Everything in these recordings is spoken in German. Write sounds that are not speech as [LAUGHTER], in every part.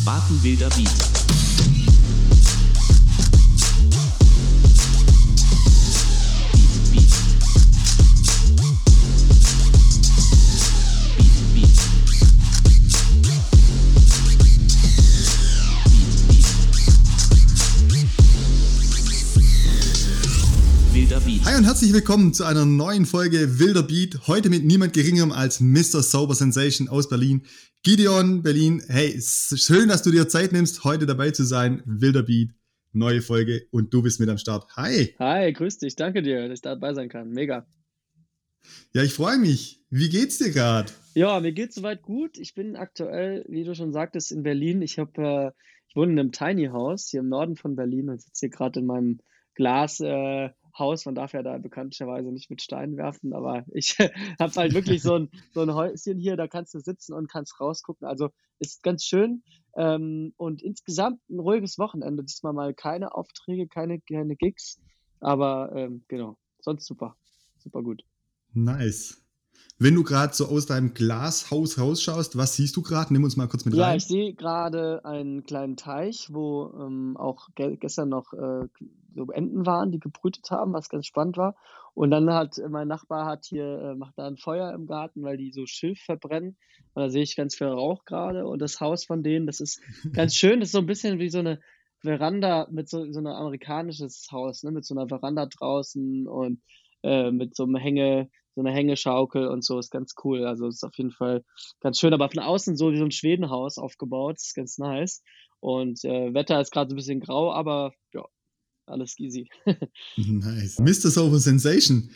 Spatenwilder Beat. Beat, und herzlich willkommen zu einer neuen Folge Wilder Beat. Heute mit niemand geringerem als Mr. Sober Sensation aus Berlin. Gideon, Berlin. Hey, schön, dass du dir Zeit nimmst, heute dabei zu sein. Wilder Beat, neue Folge und du bist mit am Start. Hi. Hi, grüß dich. Danke dir, dass ich dabei sein kann. Mega. Ja, ich freue mich. Wie geht's dir gerade? Ja, mir geht's soweit gut. Ich bin aktuell, wie du schon sagtest, in Berlin. Ich habe, äh, ich wohne in einem Tiny House hier im Norden von Berlin und sitze hier gerade in meinem Glas. Äh, Haus, man darf ja da bekanntlicherweise nicht mit Steinen werfen, aber ich [LAUGHS] habe halt wirklich so ein, so ein Häuschen hier, da kannst du sitzen und kannst rausgucken. Also ist ganz schön ähm, und insgesamt ein ruhiges Wochenende. Diesmal mal keine Aufträge, keine, keine Gigs, aber ähm, genau, sonst super, super gut. Nice. Wenn du gerade so aus deinem Glashaus rausschaust, was siehst du gerade? Nimm uns mal kurz mit Ja, rein. ich sehe gerade einen kleinen Teich, wo ähm, auch ge gestern noch äh, so Enten waren, die gebrütet haben, was ganz spannend war. Und dann hat äh, mein Nachbar hat hier, äh, macht da ein Feuer im Garten, weil die so Schilf verbrennen. Und da sehe ich ganz viel Rauch gerade. Und das Haus von denen, das ist ganz [LAUGHS] schön. Das ist so ein bisschen wie so eine Veranda mit so, so ein amerikanisches Haus, ne? mit so einer Veranda draußen und äh, mit so einem Hänge, so einer Hängeschaukel und so, ist ganz cool. Also ist auf jeden Fall ganz schön, aber von außen so wie so ein Schwedenhaus aufgebaut, ist ganz nice. Und äh, Wetter ist gerade so ein bisschen grau, aber ja, alles easy. [LAUGHS] Nice. Mr. Sober Sensation.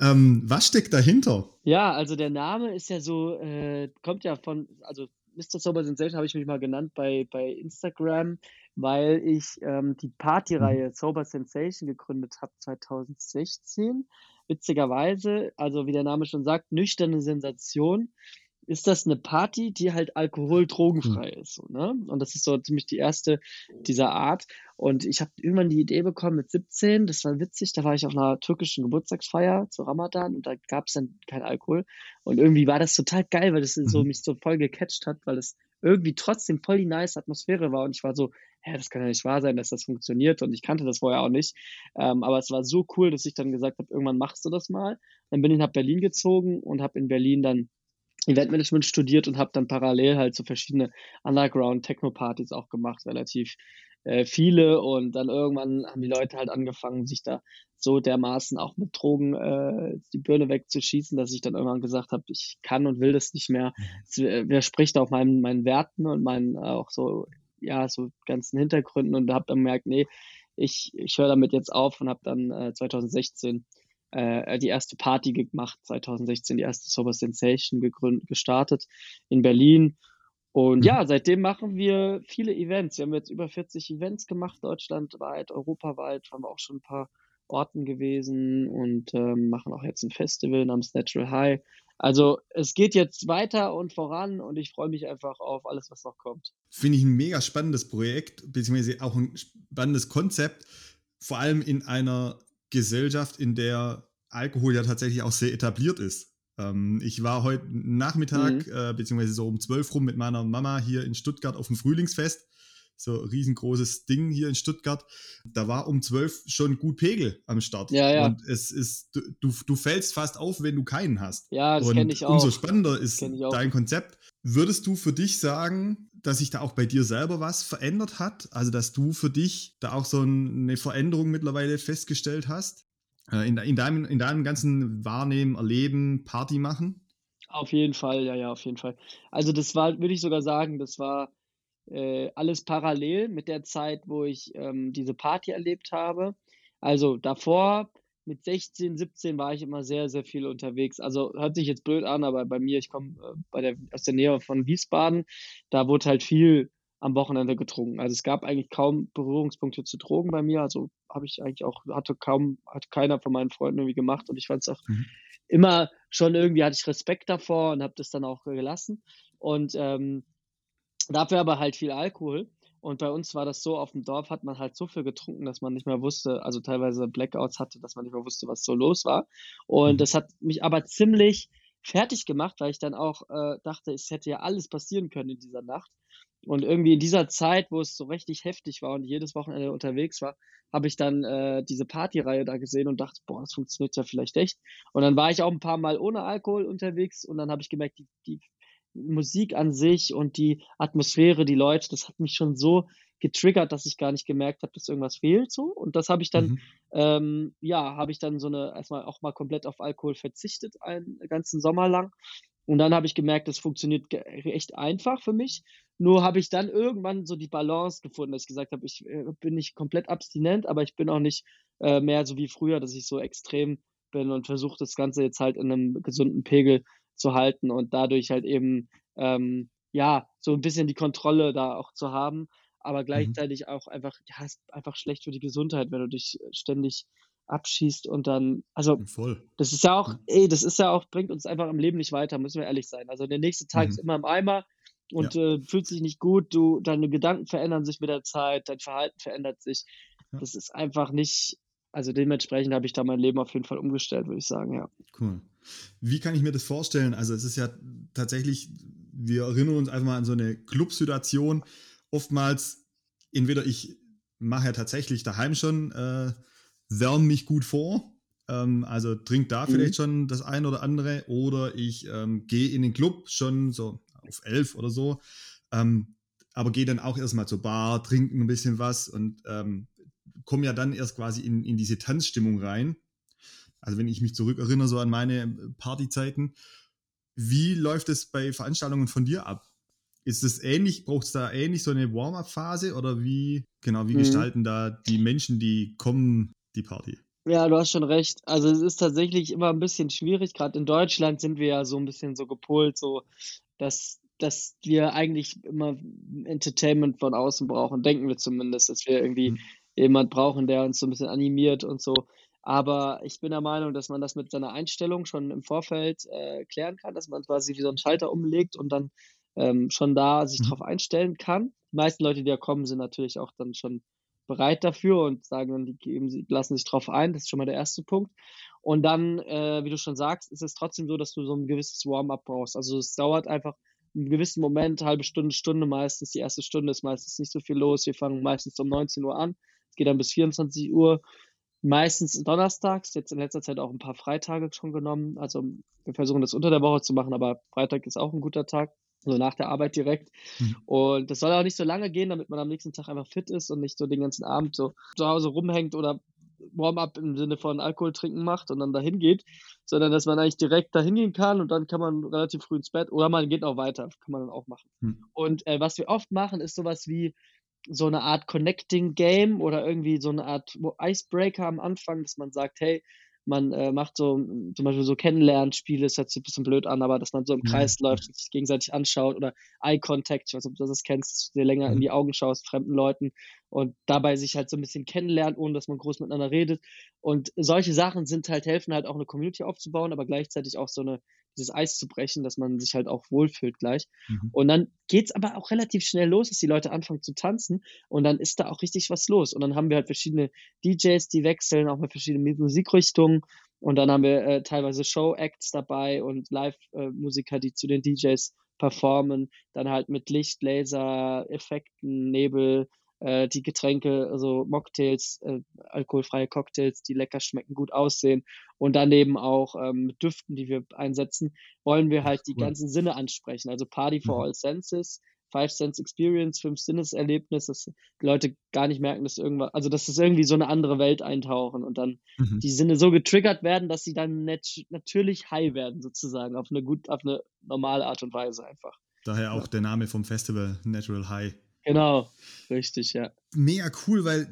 Ähm, was steckt dahinter? Ja, also der Name ist ja so, äh, kommt ja von, also Mr. Sober Sensation habe ich mich mal genannt bei, bei Instagram, weil ich ähm, die Partyreihe Sober Sensation gegründet habe 2016. Witzigerweise, also wie der Name schon sagt, nüchterne Sensation, ist das eine Party, die halt alkohol-drogenfrei ist. So, ne? Und das ist so ziemlich die erste dieser Art. Und ich habe irgendwann die Idee bekommen mit 17, das war witzig, da war ich auf einer türkischen Geburtstagsfeier zu Ramadan und da gab es dann kein Alkohol. Und irgendwie war das total geil, weil das so Mhm. mich so voll gecatcht hat, weil es irgendwie trotzdem voll die nice Atmosphäre war. Und ich war so, hä, das kann ja nicht wahr sein, dass das funktioniert. Und ich kannte das vorher auch nicht. Ähm, aber es war so cool, dass ich dann gesagt habe, irgendwann machst du das mal. Dann bin ich nach Berlin gezogen und habe in Berlin dann Eventmanagement studiert und habe dann parallel halt so verschiedene Underground-Techno-Partys auch gemacht, relativ äh, viele. Und dann irgendwann haben die Leute halt angefangen, sich da so dermaßen auch mit Drogen äh, die Birne wegzuschießen, dass ich dann irgendwann gesagt habe, ich kann und will das nicht mehr. Es äh, widerspricht auch meinen, meinen Werten und meinen auch so, ja, so ganzen Hintergründen und habe dann gemerkt, nee, ich, ich höre damit jetzt auf und habe dann äh, 2016 äh, die erste Party gemacht, 2016 die erste Sober Sensation gegründet, gestartet in Berlin. Und Mhm. ja, seitdem machen wir viele Events. Wir haben jetzt über 40 Events gemacht, deutschlandweit, europaweit, waren wir auch schon ein paar Orten gewesen und ähm, machen auch jetzt ein Festival namens Natural High. Also es geht jetzt weiter und voran und ich freue mich einfach auf alles, was noch kommt. Finde ich ein mega spannendes Projekt, beziehungsweise auch ein spannendes Konzept, vor allem in einer Gesellschaft, in der Alkohol ja tatsächlich auch sehr etabliert ist. Ähm, ich war heute Nachmittag, Mhm. äh, beziehungsweise so um 12 rum mit meiner Mama hier in Stuttgart auf dem Frühlingsfest. So ein riesengroßes Ding hier in Stuttgart. Da war um 12 schon gut Pegel am Start. Ja, ja. Und es ist, du, du, fällst fast auf, wenn du keinen hast. Ja, das kenne ich auch. umso spannender ist dein Konzept. Würdest du für dich sagen, dass sich da auch bei dir selber was verändert hat? Also, dass du für dich da auch so eine Veränderung mittlerweile festgestellt hast? Äh, In, in, deinem, in deinem ganzen Wahrnehmen, Erleben, Party machen? Auf jeden Fall, ja, ja, auf jeden Fall. Also das war, würde ich sogar sagen, das war äh, alles parallel mit der Zeit, wo ich ähm, diese Party erlebt habe. Also davor mit 16, 17 war ich immer sehr, sehr viel unterwegs. Also hört sich jetzt blöd an, aber bei mir, ich komme äh, der, aus der Nähe von Wiesbaden, da wurde halt viel am Wochenende getrunken. Also es gab eigentlich kaum Berührungspunkte zu Drogen bei mir. Also habe ich eigentlich auch, hatte kaum, hat keiner von meinen Freunden irgendwie gemacht und ich fand es auch Mhm. immer schon irgendwie hatte ich Respekt davor und habe das dann auch gelassen. Und ähm, dafür aber halt viel Alkohol. Und bei uns war das so, auf dem Dorf hat man halt so viel getrunken, dass man nicht mehr wusste, also teilweise Blackouts hatte, dass man nicht mehr wusste, was so los war. Und Mhm. das hat mich aber ziemlich fertig gemacht, weil ich dann auch äh, dachte, es hätte ja alles passieren können in dieser Nacht. Und irgendwie in dieser Zeit, wo es so richtig heftig war und jedes Wochenende unterwegs war, habe ich dann äh, diese Partyreihe da gesehen und dachte, boah, das funktioniert ja vielleicht echt. Und dann war ich auch ein paar Mal ohne Alkohol unterwegs und dann habe ich gemerkt, die, die Musik an sich und die Atmosphäre, die Leute, das hat mich schon so getriggert, dass ich gar nicht gemerkt habe, dass irgendwas fehlt so. Und das habe ich dann, Mhm. ähm, ja, habe ich dann so eine, erstmal auch mal komplett auf Alkohol verzichtet, einen ganzen Sommer lang. Und dann habe ich gemerkt, das funktioniert ge- echt einfach für mich. Nur habe ich dann irgendwann so die Balance gefunden, dass ich gesagt habe, ich äh, bin nicht komplett abstinent, aber ich bin auch nicht äh, mehr so wie früher, dass ich so extrem bin und versuche das Ganze jetzt halt in einem gesunden Pegel zu halten und dadurch halt eben, ähm, ja, so ein bisschen die Kontrolle da auch zu haben, aber gleichzeitig auch einfach, ja, ist einfach schlecht für die Gesundheit, wenn du dich ständig abschießt und dann, also Voll. das ist ja auch, ey, das ist ja auch, bringt uns einfach im Leben nicht weiter, müssen wir ehrlich sein. Also der nächste Tag ist Mhm. immer im Eimer und äh, fühlt sich nicht gut, du, deine Gedanken verändern sich mit der Zeit, dein Verhalten verändert sich. Ja. Das ist einfach nicht, also dementsprechend habe ich da mein Leben auf jeden Fall umgestellt, würde ich sagen, ja. Cool. Wie kann ich mir das vorstellen? Also es ist ja tatsächlich, wir erinnern uns einfach mal an so eine Clubsituation. Oftmals, entweder ich mache ja tatsächlich daheim schon, äh, wärme mich gut vor, ähm, also trink da Mhm. vielleicht schon das ein oder andere, oder ich ähm, gehe in den Club schon so auf elf oder so, ähm, aber gehe dann auch erstmal zur Bar, trinken ein bisschen was und ähm, komme ja dann erst quasi in, in diese Tanzstimmung rein. Also wenn ich mich zurückerinnere so an meine Partyzeiten, wie läuft es bei Veranstaltungen von dir ab? Ist es ähnlich, braucht es da ähnlich so eine Warm-up-Phase oder wie, genau, wie Mhm. gestalten da die Menschen, die kommen, die Party? Ja, du hast schon recht. Also es ist tatsächlich immer ein bisschen schwierig. Gerade in Deutschland sind wir ja so ein bisschen so gepolt, so dass, dass wir eigentlich immer Entertainment von außen brauchen, denken wir zumindest, dass wir irgendwie Mhm. jemand brauchen, der uns so ein bisschen animiert und so. Aber ich bin der Meinung, dass man das mit seiner Einstellung schon im Vorfeld äh, klären kann, dass man quasi wie so einen Schalter umlegt und dann ähm, schon da sich Mhm. drauf einstellen kann. Die meisten Leute, die da kommen, sind natürlich auch dann schon bereit dafür und sagen dann, die geben, lassen sich drauf ein. Das ist schon mal der erste Punkt. Und dann, äh, wie du schon sagst, ist es trotzdem so, dass du so ein gewisses Warm-up brauchst. Also es dauert einfach einen gewissen Moment, halbe Stunde, Stunde meistens. Die erste Stunde ist meistens nicht so viel los. Wir fangen meistens um 19 Uhr an. Es geht dann bis 24 Uhr. Meistens donnerstags, jetzt in letzter Zeit auch ein paar Freitage schon genommen. Also wir versuchen das unter der Woche zu machen, aber Freitag ist auch ein guter Tag, so nach der Arbeit direkt. Mhm. Und das soll auch nicht so lange gehen, damit man am nächsten Tag einfach fit ist und nicht so den ganzen Abend so zu Hause rumhängt oder Warm-up im Sinne von Alkohol trinken macht und dann dahin geht, sondern dass man eigentlich direkt dahin gehen kann und dann kann man relativ früh ins Bett oder man geht auch weiter, kann man dann auch machen. Hm. Und äh, was wir oft machen, ist sowas wie so eine Art Connecting Game oder irgendwie so eine Art Icebreaker am Anfang, dass man sagt, hey, man äh, macht so zum Beispiel so Kennenlernspiele, das hört sich ein bisschen blöd an, aber dass man so im Ja, Kreis ja. läuft und sich gegenseitig anschaut oder Eye Contact, ich weiß nicht, ob du das kennst, dir länger in Mhm. die Augen schaust, fremden Leuten und dabei sich halt so ein bisschen kennenlernt, ohne dass man groß miteinander redet. Und solche Sachen sind halt, helfen halt auch eine Community aufzubauen, aber gleichzeitig auch so eine, dieses Eis zu brechen, dass man sich halt auch wohlfühlt gleich. Mhm. Und dann geht's aber auch relativ schnell los, dass die Leute anfangen zu tanzen und dann ist da auch richtig was los. Und dann haben wir halt verschiedene DJs, die wechseln, auch mit verschiedenen Musikrichtungen. Und dann haben wir äh, teilweise Show-Acts dabei und Live-Musiker, die zu den DJs performen. Dann halt mit Licht, Laser, Effekten, Nebel, äh, die Getränke, also Mocktails, äh, alkoholfreie Cocktails, die lecker schmecken, gut aussehen. Und daneben auch ähm, mit Düften, die wir einsetzen, wollen wir halt die cool. ganzen Sinne ansprechen. Also Party for Mhm. all senses, Five Sense Experience, fünf Sinneserlebnis, dass die Leute gar nicht merken, dass irgendwas, also dass es irgendwie so eine andere Welt eintauchen und dann Mhm. die Sinne so getriggert werden, dass sie dann nat natürlich high werden, sozusagen, auf eine gut, auf eine normale Art und Weise einfach. Daher auch der Name vom Festival, Natural High. Genau, richtig, ja. Mega cool, weil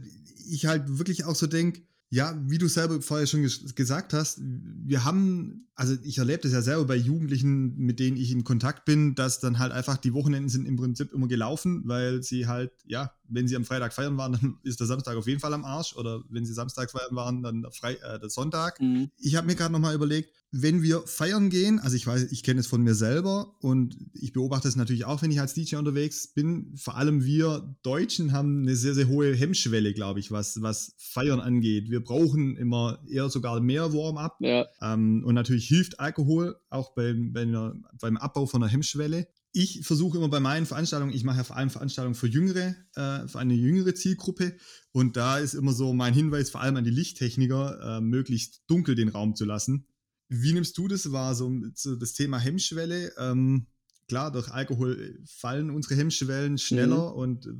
ich halt wirklich auch so denke, ja, wie du selber vorher schon ges gesagt hast, wir haben, also ich erlebe das ja selber bei Jugendlichen, mit denen ich in Kontakt bin, dass dann halt einfach die Wochenenden sind im Prinzip immer gelaufen, weil sie halt, ja, wenn sie am Freitag feiern waren, [LAUGHS] dann ist der Samstag auf jeden Fall am Arsch oder wenn sie Samstag feiern waren, dann der, Frei äh, der Sonntag. Mhm. Ich habe mir gerade nochmal überlegt, wenn wir feiern gehen, also ich weiß, ich kenne es von mir selber und ich beobachte es natürlich auch, wenn ich als DJ unterwegs bin. Vor allem wir Deutschen haben eine sehr, sehr hohe Hemmschwelle, glaube ich, was, was Feiern angeht. Wir brauchen immer eher sogar mehr Warm-up. Ja, Ähm, und natürlich hilft Alkohol auch beim, beim Abbau von einer Hemmschwelle. Ich versuche immer bei meinen Veranstaltungen, ich mache ja vor allem Veranstaltungen für jüngere, äh, für eine jüngere Zielgruppe. Und da ist immer so mein Hinweis, vor allem an die Lichttechniker, äh, möglichst dunkel den Raum zu lassen. Wie nimmst du das wahr, so, so das Thema Hemmschwelle? Ähm, klar, durch Alkohol fallen unsere Hemmschwellen schneller mhm. und äh,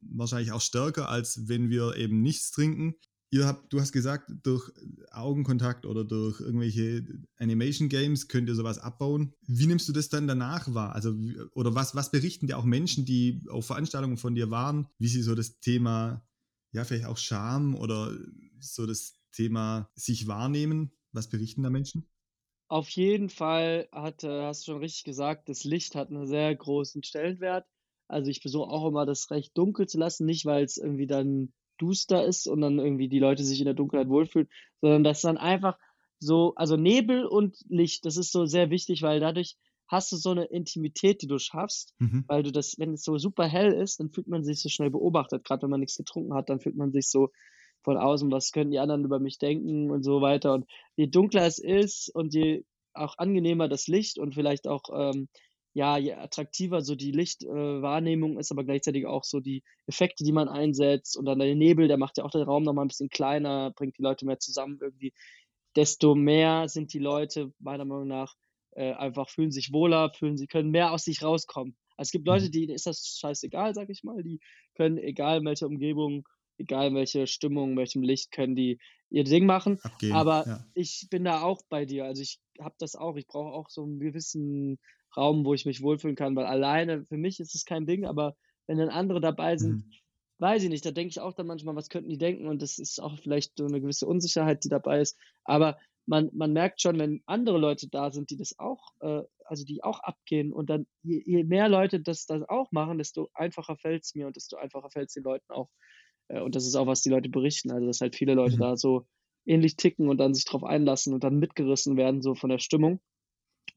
wahrscheinlich auch stärker, als wenn wir eben nichts trinken. Ihr habt, du hast gesagt, durch Augenkontakt oder durch irgendwelche Animation Games könnt ihr sowas abbauen. Wie nimmst du das dann danach wahr? Also, oder was, was berichten dir auch Menschen, die auf Veranstaltungen von dir waren, wie sie so das Thema, ja, vielleicht auch Scham oder so das Thema sich wahrnehmen? Was berichten da Menschen? Auf jeden Fall hat, äh, hast du schon richtig gesagt, das Licht hat einen sehr großen Stellenwert. Also ich versuche auch immer, das recht dunkel zu lassen, nicht weil es irgendwie dann duster ist und dann irgendwie die Leute sich in der Dunkelheit wohlfühlen, sondern dass dann einfach so, also Nebel und Licht, das ist so sehr wichtig, weil dadurch hast du so eine Intimität, die du schaffst, mhm. weil du das, wenn es so super hell ist, dann fühlt man sich so schnell beobachtet. Gerade wenn man nichts getrunken hat, dann fühlt man sich so von außen, was können die anderen über mich denken und so weiter. Und je dunkler es ist und je auch angenehmer das Licht und vielleicht auch ähm, ja, je attraktiver so die Lichtwahrnehmung äh, ist, aber gleichzeitig auch so die Effekte, die man einsetzt und dann der Nebel, der macht ja auch den Raum nochmal ein bisschen kleiner, bringt die Leute mehr zusammen irgendwie. Desto mehr sind die Leute meiner Meinung nach äh, einfach fühlen sich wohler, fühlen sie können mehr aus sich rauskommen. Also es gibt Leute, mhm. denen ist das scheißegal, sag ich mal, die können egal in welcher Umgebung, egal in welche Stimmung, in welchem Licht können die ihr Ding machen. Abgehen, aber ja. ich bin da auch bei dir. Also ich habe das auch. Ich brauche auch so einen gewissen Raum, wo ich mich wohlfühlen kann, weil alleine für mich ist es kein Ding, aber wenn dann andere dabei sind, mhm. weiß ich nicht, da denke ich auch dann manchmal, was könnten die denken und das ist auch vielleicht so eine gewisse Unsicherheit, die dabei ist, aber man, man merkt schon, wenn andere Leute da sind, die das auch, äh, also die auch abgehen und dann, je, je mehr Leute das dann auch machen, desto einfacher fällt es mir und desto einfacher fällt es den Leuten auch. Äh, und das ist auch, was die Leute berichten, also dass halt viele Leute mhm. da so ähnlich ticken und dann sich drauf einlassen und dann mitgerissen werden, so von der Stimmung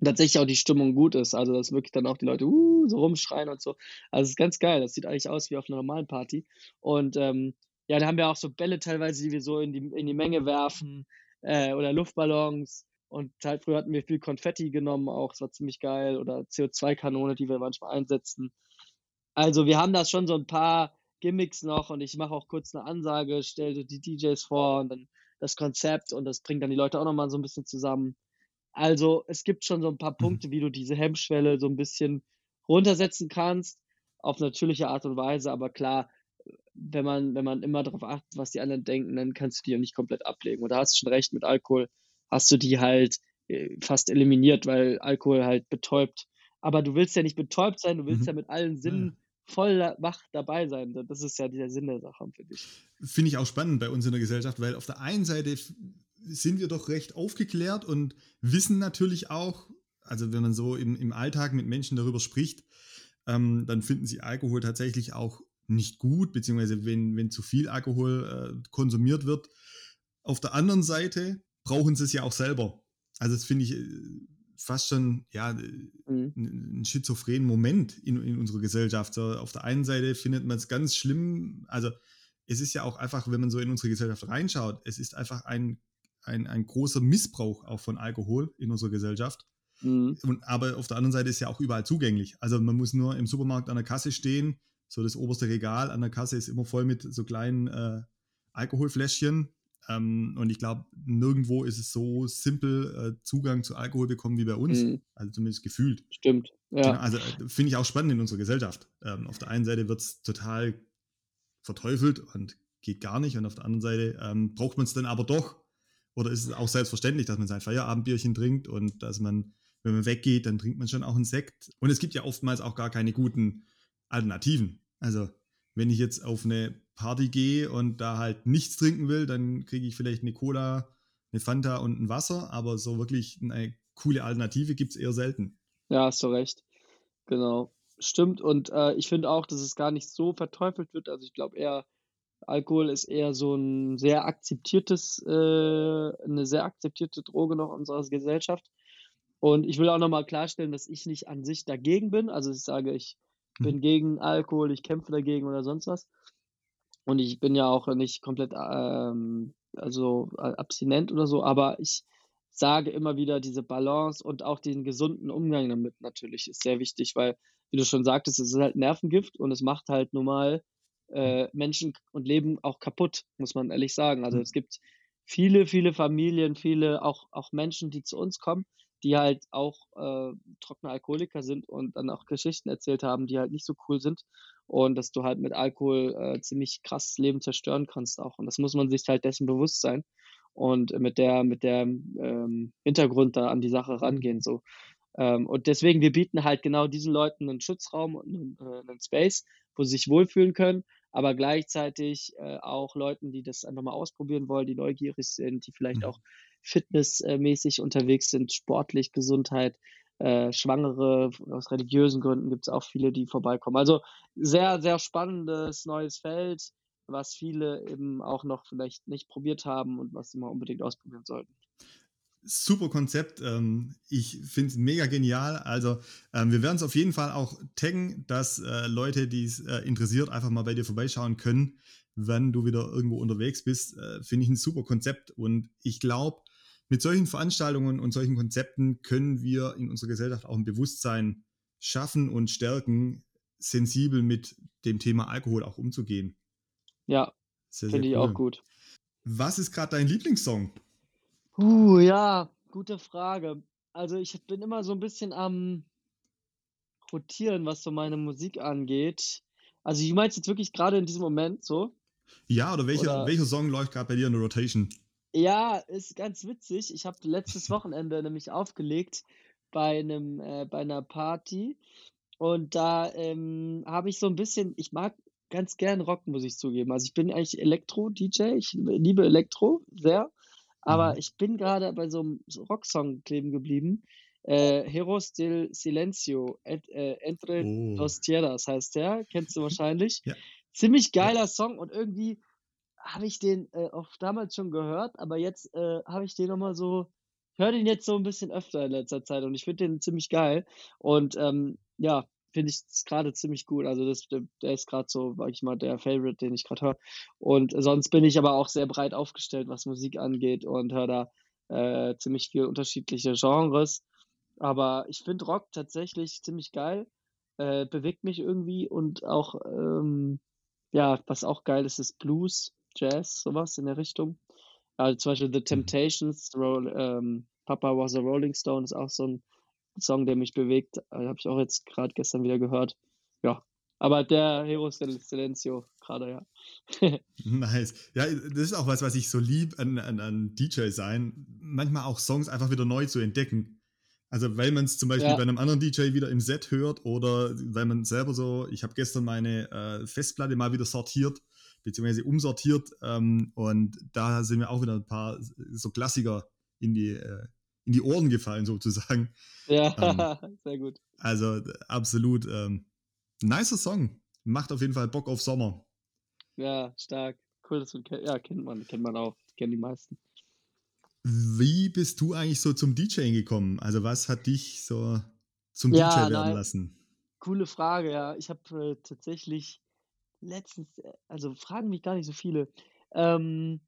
tatsächlich auch die Stimmung gut ist. Also, dass wirklich dann auch die Leute uh, so rumschreien und so. Also, es ist ganz geil. Das sieht eigentlich aus wie auf einer normalen Party. Und ähm, ja, da haben wir auch so Bälle teilweise, die wir so in die, in die Menge werfen äh, oder Luftballons. Und halt früher hatten wir viel Konfetti genommen, auch, das war ziemlich geil. Oder CO2-Kanone, die wir manchmal einsetzen. Also, wir haben da schon so ein paar Gimmicks noch und ich mache auch kurz eine Ansage, stelle die DJs vor und dann das Konzept und das bringt dann die Leute auch nochmal so ein bisschen zusammen. Also es gibt schon so ein paar mhm. Punkte, wie du diese Hemmschwelle so ein bisschen runtersetzen kannst, auf natürliche Art und Weise, aber klar, wenn man, wenn man immer darauf achtet, was die anderen denken, dann kannst du die ja nicht komplett ablegen. Und da hast du schon recht, mit Alkohol hast du die halt äh, fast eliminiert, weil Alkohol halt betäubt. Aber du willst ja nicht betäubt sein, du willst mhm. ja mit allen Sinnen voll wach dabei sein. Das ist ja der Sinn der Sache für dich. Finde ich auch spannend bei uns in der Gesellschaft, weil auf der einen Seite sind wir doch recht aufgeklärt und wissen natürlich auch, also wenn man so im, im Alltag mit Menschen darüber spricht, ähm, dann finden sie Alkohol tatsächlich auch nicht gut, beziehungsweise wenn, wenn zu viel Alkohol äh, konsumiert wird. Auf der anderen Seite brauchen sie es ja auch selber. Also das finde ich äh, fast schon ja, mhm. ein schizophrenen Moment in, in unserer Gesellschaft. So, auf der einen Seite findet man es ganz schlimm, also es ist ja auch einfach, wenn man so in unsere Gesellschaft reinschaut, es ist einfach ein ein, ein großer Missbrauch auch von Alkohol in unserer Gesellschaft. Mhm. Und, aber auf der anderen Seite ist ja auch überall zugänglich. Also man muss nur im Supermarkt an der Kasse stehen. So das oberste Regal an der Kasse ist immer voll mit so kleinen äh, Alkoholfläschchen. Ähm, und ich glaube, nirgendwo ist es so simpel, äh, Zugang zu Alkohol bekommen wie bei uns. Mhm. Also zumindest gefühlt. Stimmt. Ja. Genau, also äh, finde ich auch spannend in unserer Gesellschaft. Ähm, auf der einen Seite wird es total verteufelt und geht gar nicht. Und auf der anderen Seite ähm, braucht man es dann aber doch, oder ist es auch selbstverständlich, dass man sein Feierabendbierchen trinkt und dass man, wenn man weggeht, dann trinkt man schon auch einen Sekt. Und es gibt ja oftmals auch gar keine guten Alternativen. Also, wenn ich jetzt auf eine Party gehe und da halt nichts trinken will, dann kriege ich vielleicht eine Cola, eine Fanta und ein Wasser, aber so wirklich eine coole Alternative gibt es eher selten. Ja, hast du recht. Genau. Stimmt. Und äh, ich finde auch, dass es gar nicht so verteufelt wird. Also ich glaube eher, Alkohol ist eher so ein sehr akzeptiertes, äh, eine sehr akzeptierte Droge noch in unserer Gesellschaft. Und ich will auch nochmal klarstellen, dass ich nicht an sich dagegen bin. Also ich sage, ich bin mhm. gegen Alkohol, ich kämpfe dagegen oder sonst was. Und ich bin ja auch nicht komplett ähm, also abstinent oder so, aber ich sage immer wieder, diese Balance und auch den gesunden Umgang damit natürlich ist sehr wichtig, weil wie du schon sagtest, es ist halt Nervengift und es macht halt normal äh, Menschen und Leben auch kaputt, muss man ehrlich sagen. Also es gibt viele, viele Familien, viele auch, auch Menschen, die zu uns kommen, die halt auch äh, trockene Alkoholiker sind und dann auch Geschichten erzählt haben, die halt nicht so cool sind. Und dass du halt mit Alkohol äh, ziemlich krass Leben zerstören kannst auch. Und das muss man sich halt dessen bewusst sein und mit der, mit der ähm, Hintergrund da an die Sache rangehen. So. Ähm, und deswegen, wir bieten halt genau diesen Leuten einen Schutzraum und einen, äh, einen Space, wo sie sich wohlfühlen können, aber gleichzeitig äh, auch Leuten, die das einfach mal ausprobieren wollen, die neugierig sind, die vielleicht Mhm. auch fitnessmäßig unterwegs sind, sportlich, Gesundheit, äh, Schwangere, aus religiösen Gründen gibt es auch viele, die vorbeikommen. Also sehr, sehr spannendes neues Feld, was viele eben auch noch vielleicht nicht probiert haben und was sie mal unbedingt ausprobieren sollten. Super Konzept. Ähm, ich finde es mega genial. Also, ähm, wir werden es auf jeden Fall auch taggen, dass äh, Leute, die es äh, interessiert, einfach mal bei dir vorbeischauen können, wenn du wieder irgendwo unterwegs bist. Äh, finde ich ein super Konzept. Und ich glaube, mit solchen Veranstaltungen und solchen Konzepten können wir in unserer Gesellschaft auch ein Bewusstsein schaffen und stärken, sensibel mit dem Thema Alkohol auch umzugehen. Ja, finde ich cool. auch gut. Was ist gerade dein Lieblingssong? Uh, ja, gute Frage. Also ich bin immer so ein bisschen am rotieren, was so meine Musik angeht. Also du meinst jetzt wirklich gerade in diesem Moment so? Ja, oder welcher, Oder- welcher Song läuft gerade bei dir in der Rotation? Ja, ist ganz witzig. Ich habe letztes Wochenende nämlich aufgelegt bei einem, äh, bei einer Party und da ähm, habe ich so ein bisschen, ich mag ganz gern Rock, muss ich zugeben. Also ich bin eigentlich Elektro-DJ, ich liebe Elektro sehr, aber Mhm. ich bin gerade bei so einem so Rocksong kleben geblieben. Äh, Heroes del Silencio, et, äh, Entre Oh. Dos Tierras heißt der, kennst du [LAUGHS] wahrscheinlich. Ja. Ziemlich geiler Song und irgendwie habe ich den äh, auch damals schon gehört, aber jetzt äh, habe ich den nochmal so, höre den jetzt so ein bisschen öfter in letzter Zeit und ich finde den ziemlich geil. Und ähm, ja, finde ich gerade ziemlich gut. Also das, der, ist gerade so, sag ich mal, der Favorite, den ich gerade höre. Und sonst bin ich aber auch sehr breit aufgestellt, was Musik angeht und höre da äh, ziemlich viel unterschiedliche Genres. Aber ich finde Rock tatsächlich ziemlich geil, äh, bewegt mich irgendwie und auch, ähm, ja, was auch geil ist, ist Blues, Jazz, sowas in der Richtung. Also zum Beispiel The Temptations, Roll, ähm, Papa was a Rolling Stone ist auch so ein Song, der mich bewegt. Äh, Habe ich auch jetzt gerade gestern wieder gehört. Ja, aber der del Silencio gerade, ja. [LAUGHS] Nice. Ja, das ist auch was, was ich so lieb an, an, an DJ sein, manchmal auch Songs einfach wieder neu zu entdecken. Also weil man es zum Beispiel Ja. bei einem anderen DJ wieder im Set hört oder weil man selber so, ich habe gestern meine äh, Festplatte mal wieder sortiert, beziehungsweise umsortiert ähm, und da sind mir auch wieder ein paar so Klassiker in die, äh, in die Ohren gefallen sozusagen. Ja, Ähm. [LAUGHS] sehr gut. Also absolut ähm, nicer Song. Macht auf jeden Fall Bock auf Sommer. Ja, stark. Cool, dass du ke- ja, kennt man, kennt man auch, kennen die meisten. Wie bist du eigentlich so zum DJing gekommen? Also was hat dich so zum Ja, DJ werden nein. lassen? Coole Frage, ja. Ich habe äh, tatsächlich letztens, äh, also fragen mich gar nicht so viele. Ähm,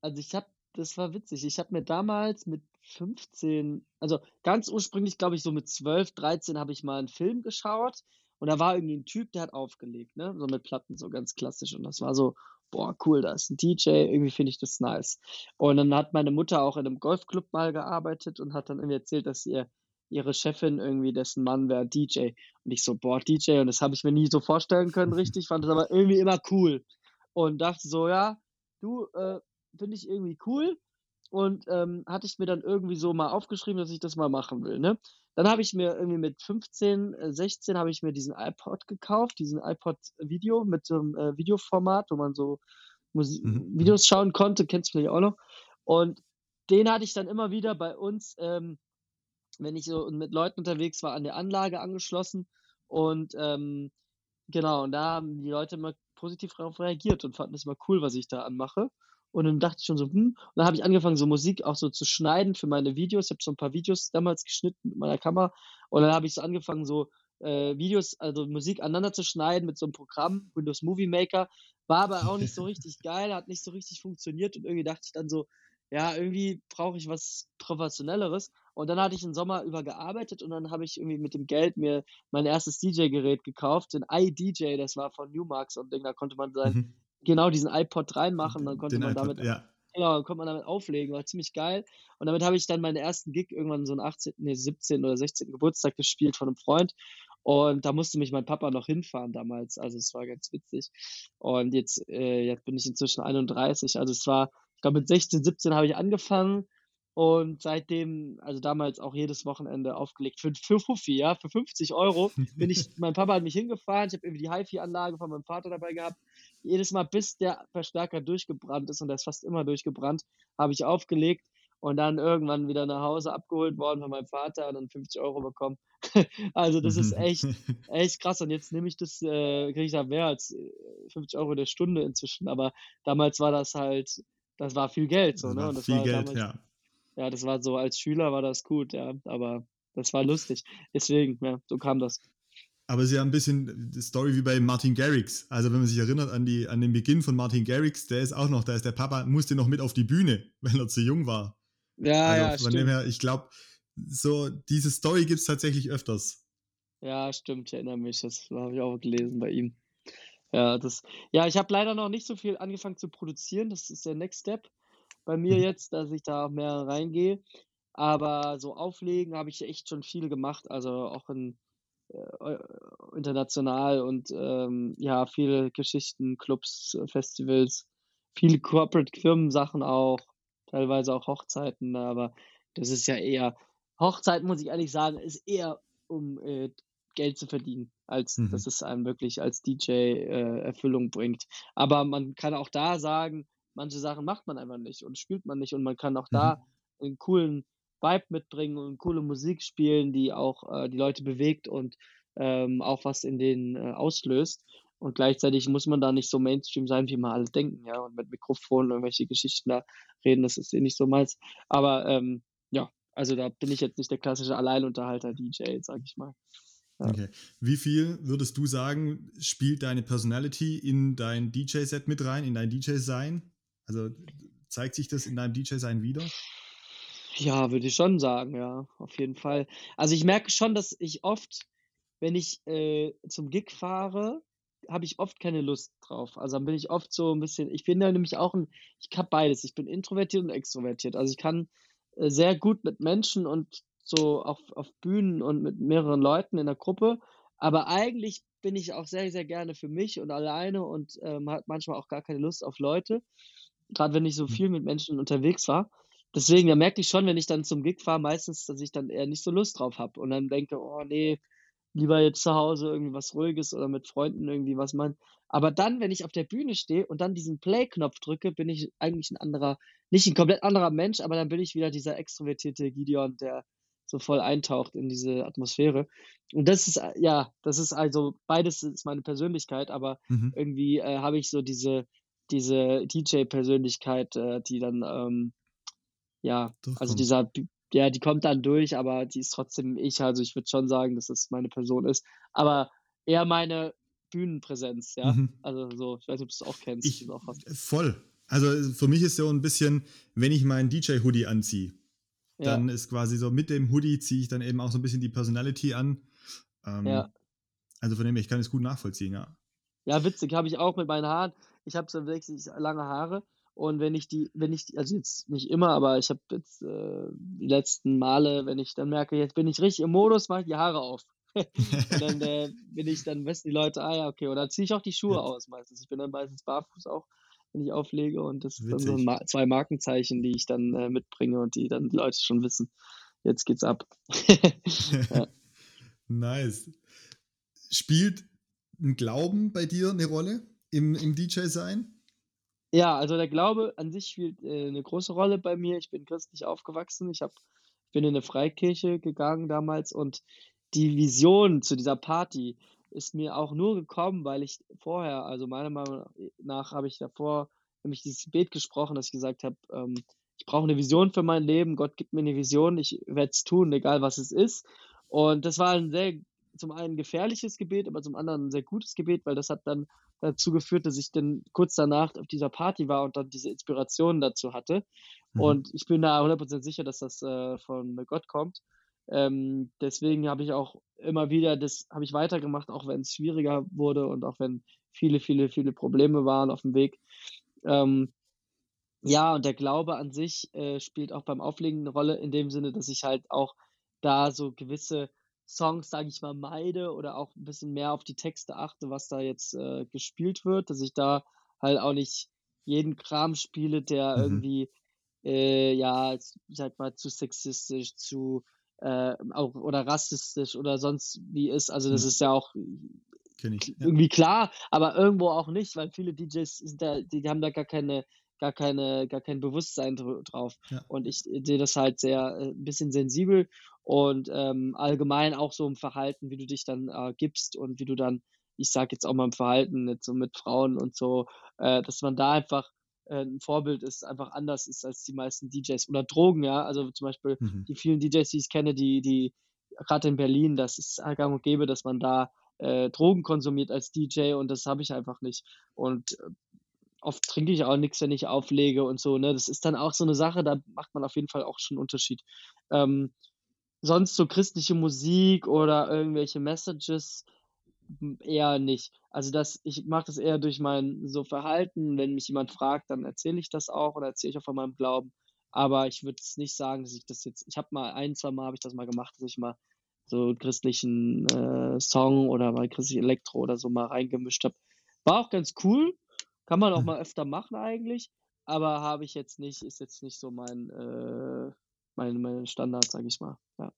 also ich habe, das war witzig. Ich habe mir damals mit 15, also ganz ursprünglich, glaube ich, so mit 12, 13 habe ich mal einen Film geschaut und da war irgendwie ein Typ, der hat aufgelegt, ne? So mit Platten, so ganz klassisch. Und das war so, boah, cool, da ist ein DJ, irgendwie finde ich das nice. Und dann hat meine Mutter auch in einem Golfclub mal gearbeitet und hat dann irgendwie erzählt, dass ihr ihre Chefin irgendwie, dessen Mann wäre DJ. Und ich so, boah, DJ, und das habe ich mir nie so vorstellen können, [LAUGHS] richtig, fand das aber irgendwie immer cool. Und dachte so, ja, du, äh, finde ich irgendwie cool. Und ähm, hatte ich mir dann irgendwie so mal aufgeschrieben, dass ich das mal machen will, ne? Dann habe ich mir irgendwie mit 15, äh, 16 habe ich mir diesen iPod gekauft, diesen iPod Video mit so einem äh, Videoformat, wo man so Musi Mhm, mhm. Videos schauen konnte, kennst du vielleicht auch noch. Und den hatte ich dann immer wieder bei uns, ähm, wenn ich so mit Leuten unterwegs war, an der Anlage angeschlossen. Und ähm, genau, und da haben die Leute immer positiv darauf reagiert und fanden es immer cool, was ich da anmache. Und dann dachte ich schon so, hm, und dann habe ich angefangen, so Musik auch so zu schneiden für meine Videos. Ich habe so ein paar Videos damals geschnitten mit meiner Kamera. Und dann habe ich so angefangen, so äh, Videos, also Musik aneinander zu schneiden mit so einem Programm, Windows Movie Maker. War aber auch nicht so richtig geil, hat nicht so richtig funktioniert. Und irgendwie dachte ich dann so, ja, irgendwie brauche ich was Professionelleres. Und dann hatte ich den Sommer über gearbeitet und dann habe ich irgendwie mit dem Geld mir mein erstes DJ-Gerät gekauft, den iDJ, das war von Newmark und da konnte man sein, Mhm. Genau diesen iPod reinmachen, dann konnte Den man iPod, damit ja. Genau, konnte man damit auflegen, war ziemlich geil. Und damit habe ich dann meinen ersten Gig irgendwann so einen 18., ne, 17. oder 16. Geburtstag gespielt von einem Freund. Und da musste mich mein Papa noch hinfahren damals. Also es war ganz witzig. Und jetzt, äh, jetzt bin ich inzwischen 31. Also es war, ich glaube mit 16, 17 habe ich angefangen und seitdem, also damals auch jedes Wochenende aufgelegt für, für Fuffi, ja, für 50 Euro [LAUGHS] bin ich, mein Papa hat mich hingefahren, ich habe irgendwie die HiFi-Anlage von meinem Vater dabei gehabt. Jedes Mal, bis der Verstärker durchgebrannt ist, und der ist fast immer durchgebrannt, habe ich aufgelegt und dann irgendwann wieder nach Hause abgeholt worden von meinem Vater und dann 50 Euro bekommen. [LAUGHS] also das ist [LAUGHS] echt, echt krass. Und jetzt nehme ich das, äh, kriege ich da mehr als äh, 50 Euro der Stunde inzwischen. Aber damals war das halt, das war viel Geld. So, ne? Und das viel war Geld, damals, ja. Ja, das war so, als Schüler war das gut, ja. Aber das war lustig. Deswegen, ja, so kam das. Aber es ist ja ein bisschen die Story wie bei Martin Garrix. Also wenn man sich erinnert an, die, an den Beginn von Martin Garrix, der ist auch noch, da ist der Papa, musste noch mit auf die Bühne, [LAUGHS] weil er zu jung war. Ja, also ja, von dem stimmt. her, ich glaube, so diese Story gibt es tatsächlich öfters. Ja, stimmt, ich erinnere mich. Das habe ich auch gelesen bei ihm. Ja, das, ja, ich habe leider noch nicht so viel angefangen zu produzieren. Das ist der Next Step bei mir Mhm. jetzt, dass ich da mehr reingehe. Aber so auflegen habe ich echt schon viel gemacht, also auch in, äh, eu- international und ähm, ja, viele Geschichten, Clubs, äh, Festivals, viele Corporate Firmensachen auch, teilweise auch Hochzeiten, aber das ist ja eher, Hochzeit muss ich ehrlich sagen, ist eher um äh, Geld zu verdienen, als Mhm. dass es einem wirklich als DJ äh, Erfüllung bringt. Aber man kann auch da sagen, manche Sachen macht man einfach nicht und spielt man nicht und man kann auch Mhm. da einen coolen Vibe mitbringen und coole Musik spielen, die auch äh, die Leute bewegt und ähm, auch was in denen äh, auslöst. Und gleichzeitig muss man da nicht so Mainstream sein, wie man alle denken, ja, und mit Mikrofon irgendwelche Geschichten da reden, das ist eh nicht so meins. Aber ähm, ja, also da bin ich jetzt nicht der klassische Alleinunterhalter-DJ, sag ich mal. Ja. Okay. Wie viel würdest du sagen, spielt deine Personality in dein DJ-Set mit rein, in dein DJ-Sein? Also zeigt sich das in deinem DJ-Sein wieder? Ja, würde ich schon sagen, ja, auf jeden Fall. Also ich merke schon, dass ich oft, wenn ich äh, zum Gig fahre, habe ich oft keine Lust drauf. Also dann bin ich oft so ein bisschen, ich bin da nämlich auch ein, ich habe beides. Ich bin introvertiert und extrovertiert. Also ich kann äh, sehr gut mit Menschen und so auf, auf Bühnen und mit mehreren Leuten in der Gruppe. Aber eigentlich bin ich auch sehr, sehr gerne für mich und alleine und ähm, hat manchmal auch gar keine Lust auf Leute. Gerade wenn ich so Mhm. viel mit Menschen unterwegs war. Deswegen, da merke ich schon, wenn ich dann zum Gig fahre, meistens, dass ich dann eher nicht so Lust drauf habe und dann denke, oh nee, lieber jetzt zu Hause irgendwie was Ruhiges oder mit Freunden irgendwie was machen. Aber dann, wenn ich auf der Bühne stehe und dann diesen Play-Knopf drücke, bin ich eigentlich ein anderer, nicht ein komplett anderer Mensch, aber dann bin ich wieder dieser extrovertierte Gideon, der so voll eintaucht in diese Atmosphäre. Und das ist, äh, ja, das ist also, beides ist meine Persönlichkeit, aber Mhm. irgendwie äh, habe ich so diese, diese DJ-Persönlichkeit, äh, die dann, ähm, ja, also Durchkommt. dieser, ja, die kommt dann durch, aber die ist trotzdem ich. Also ich würde schon sagen, dass das meine Person ist. Aber eher meine Bühnenpräsenz, ja. Mhm. Also so, ich weiß nicht, ob du es auch kennst. Ich, auch was. voll. Also für mich ist so ein bisschen, wenn ich meinen DJ-Hoodie anziehe, Ja, dann ist quasi so mit dem Hoodie ziehe ich dann eben auch so ein bisschen die Personality an. Ähm, ja. Also von dem ich kann es gut nachvollziehen, ja. Ja, witzig, habe ich auch mit meinen Haaren. Ich habe so wirklich lange Haare. Und wenn ich die, wenn ich die, also jetzt nicht immer, aber ich habe jetzt äh, die letzten Male, wenn ich dann merke, jetzt bin ich richtig im Modus, mache ich die Haare auf. [LAUGHS] Dann äh, bin ich, dann wissen die Leute, ah ja, okay. Dann ziehe ich auch die Schuhe Ja. aus meistens. Ich bin dann meistens barfuß auch, wenn ich auflege. Und das ist dann so Witzig. Ma zwei Markenzeichen, die ich dann äh, mitbringe und die dann die Leute schon wissen. Jetzt geht's ab. [LAUGHS] ja. [LAUGHS] Nice. Spielt ein Glauben bei dir eine Rolle im, im DJ-Sein? Ja, also der Glaube an sich spielt äh, eine große Rolle bei mir. Ich bin christlich aufgewachsen. Ich hab, bin in eine Freikirche gegangen damals und die Vision zu dieser Party ist mir auch nur gekommen, weil ich vorher, also meiner Meinung nach, habe ich davor nämlich dieses Gebet gesprochen, dass ich gesagt habe, ähm, ich brauche eine Vision für mein Leben. Gott gibt mir eine Vision. Ich werde es tun, egal was es ist. Und das war ein sehr, zum einen gefährliches Gebet, aber zum anderen ein sehr gutes Gebet, weil das hat dann dazu geführt, dass ich dann kurz danach auf dieser Party war und dann diese Inspiration dazu hatte. Mhm. Und ich bin da 100% sicher, dass das äh, von Gott kommt. Ähm, deswegen habe ich auch immer wieder, das habe ich weitergemacht, auch wenn es schwieriger wurde und auch wenn viele, viele, viele Probleme waren auf dem Weg. Ähm, ja, und der Glaube an sich äh, spielt auch beim Auflegen eine Rolle, in dem Sinne, dass ich halt auch da so gewisse Songs, sage ich mal, meide oder auch ein bisschen mehr auf die Texte achte, was da jetzt äh, gespielt wird, dass ich da halt auch nicht jeden Kram spiele, der Mhm. irgendwie, äh, ja, ich sag mal, zu sexistisch, zu äh, auch oder rassistisch oder sonst wie ist. Also das Ja. ist ja auch ich. Ja. irgendwie klar, aber irgendwo auch nicht, weil viele DJs sind da, die, die haben da gar keine, gar keine, gar kein Bewusstsein dr- drauf. Ja. Und ich sehe das halt sehr äh, ein bisschen sensibel und ähm, allgemein auch so im Verhalten, wie du dich dann äh, gibst und wie du dann, ich sag jetzt auch mal im Verhalten jetzt so mit Frauen und so, äh, dass man da einfach äh, ein Vorbild ist, einfach anders ist als die meisten DJs oder Drogen, ja. Also zum Beispiel Mhm. die vielen DJs, die ich kenne, die, die gerade in Berlin, das ist gang und gäbe, dass man da äh, Drogen konsumiert als DJ und das habe ich einfach nicht. Und äh, oft trinke ich auch nichts, wenn ich auflege und so, ne? Das ist dann auch so eine Sache, da macht man auf jeden Fall auch schon 'n Unterschied. Ähm, sonst so christliche Musik oder irgendwelche Messages, hm, eher nicht. Also, das ich mache das eher durch mein so Verhalten. Wenn mich jemand fragt, dann erzähle ich das auch oder erzähle ich auch von meinem Glauben. Aber ich würde es nicht sagen, dass ich das jetzt ich habe mal ein, zwei Mal habe ich das mal gemacht, dass ich mal so 'n christlichen, äh, Song oder mal christlich Elektro oder so mal reingemischt habe. War auch ganz cool, kann man auch Mhm. mal öfter machen eigentlich, aber habe ich jetzt nicht ist jetzt nicht so mein, äh mein mein Standard, sage ich mal, ja.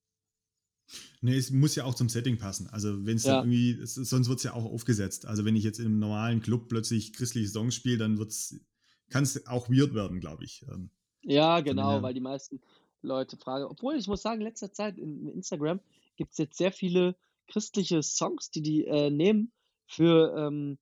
Ne, es muss ja auch zum Setting passen. Also, wenn's dann Ja. irgendwie sonst wird's ja auch aufgesetzt. Also, wenn ich jetzt 'nem normalen Club plötzlich christliche Songs spiele, dann wird's kann's auch weird werden, glaube ich. Ähm, Ja, genau, weil die meisten Leute fragen obwohl ich muss sagen, in letzter Zeit in Instagram gibt's jetzt sehr viele christliche Songs, die die, äh, nehmen für, ähm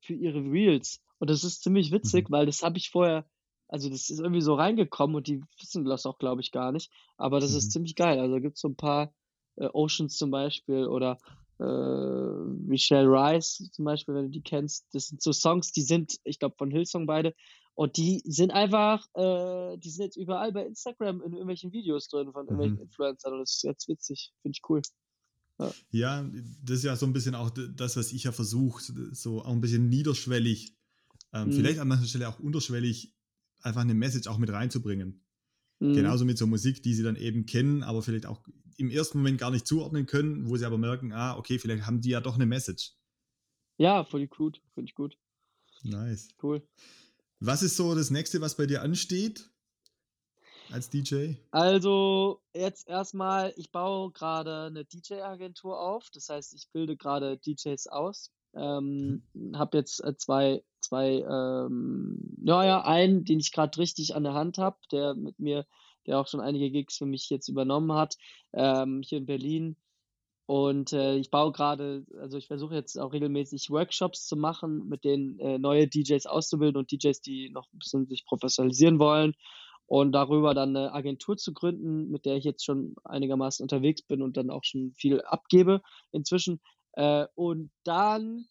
für ihre Reels. Und das ist ziemlich witzig, Mhm. weil das habe ich vorher also, das ist irgendwie so reingekommen und die wissen das auch, glaube ich, gar nicht. Aber das ist Mhm. ziemlich geil. Also, da gibt's so 'n paar, äh, Oceans zum Beispiel oder, äh, Michelle Rice zum Beispiel, wenn du die kennst. Das sind so Songs, die sind, ich glaube, von Hillsong beide. Und die sind einfach äh, die sind jetzt überall bei Instagram in irgendwelchen Videos drin von irgendwelchen Mhm. Influencern und das ist ganz witzig. Finde ich cool. Ja. Ja, das ist ja so 'n bisschen auch das, was ich ja versuche, so auch 'n bisschen niederschwellig, ähm, Mhm. vielleicht an mancher Stelle auch unterschwellig, einfach 'ne Message auch mit reinzubringen. Mhm. Genauso mit so Musik, die sie dann eben kennen, aber vielleicht auch im ersten Moment gar nicht zuordnen können, wo sie aber merken: „Ah, okay, vielleicht haben die ja doch 'ne Message.“ Ja, voll gut, finde ich gut. Nice. Cool. Was ist so das Nächste, was bei dir ansteht als DJ? Also, jetzt erst mal, ich baue grade 'ne DJ-Agentur auf. Das heißt, ich bilde grade DJs aus. Ähm, habe jetzt, äh, 2 2, ähm ja, ja, einen, den ich grad richtig an der Hand habe, der mit mir der auch schon einige Gigs für mich jetzt übernommen hat, ähm, hier in Berlin. Und, äh, ich baue grade also, ich versuche jetzt auch regelmäßig Workshops zu machen, mit denen, äh, neue DJs auszubilden und DJs, die noch 'n bisschen sich professionalisieren wollen und darüber dann 'ne Agentur zu gründen, mit der ich jetzt schon einigermaßen unterwegs bin und dann auch schon viel abgebe inzwischen. Äh, und dann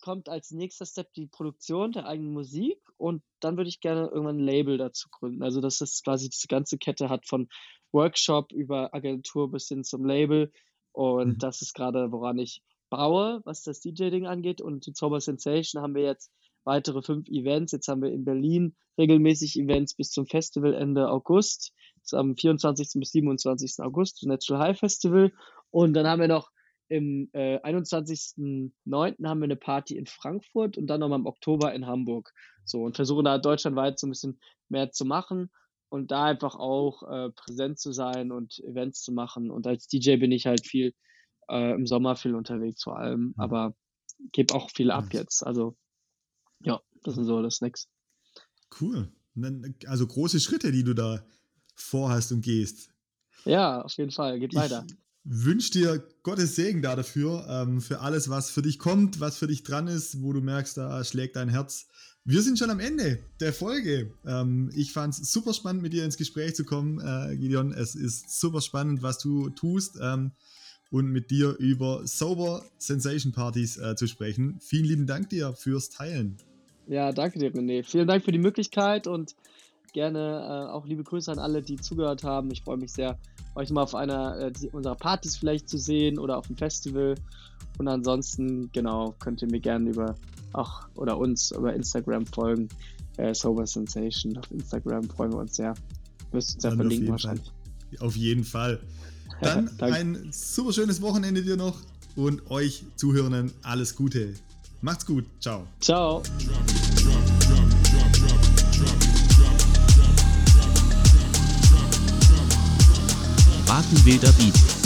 kommt als nächster Step die Produktion der eigenen Musik und dann würde ich gerne irgendwann 'n Label dazu gründen. Also, dass das quasi diese ganze Kette hat von Workshop über Agentur bis hin zum Label. Und Mhm. das ist grade, woran ich baue, was das DJ-Ding angeht. Und zu Zauber Sensation haben wir jetzt weitere 5 Events. Jetzt haben wir in Berlin regelmäßig Events bis zum Festival Ende August. Am 24. bis 27. August, Natural High Festival. Und dann haben wir noch im, äh, 21.09. haben wir 'ne Party in Frankfurt und dann noch mal im Oktober in Hamburg. So, und versuchen da deutschlandweit so 'n bisschen mehr zu machen und da einfach auch, äh, präsent zu sein und Events zu machen. Und als DJ bin ich halt viel, äh, im Sommer viel unterwegs vor allem, Mhm. aber gebe auch viel ab jetzt. Also, ja, das sind so das Snacks. Cool. Also, große Schritte, die du da vorhast und gehst. Ja, auf jeden Fall, geht Ich weiter. Wünsche dir Gottes Segen da dafür, ähm, für alles, was für dich kommt, was für dich dran ist, wo du merkst, da schlägt dein Herz. Wir sind schon am Ende der Folge. Ähm, ich fand es super spannend, mit dir ins Gespräch zu kommen, äh, Gideon. Es ist super spannend, was du tust ähm, und mit dir über Sober Sensation Partys äh, zu sprechen. Vielen lieben Dank dir fürs Teilen. Ja, danke dir, René. Vielen Dank für die Möglichkeit und gerne äh, auch liebe Grüße an alle, die zugehört haben. Ich freue mich sehr, euch mal auf einer äh, unserer Partys vielleicht zu sehen oder auf dem Festival. Und ansonsten, genau, könnt ihr mir gerne über auch oder uns über Instagram folgen. Äh, Sober Sensation auf Instagram freuen wir uns sehr. Wirst uns ja verlinken jeden wahrscheinlich. Auf jeden Fall. Dann ein super schönes Wochenende dir noch und euch Zuhörenden alles Gute. Macht's gut. Ciao. Ciao. Watenwilder Beat.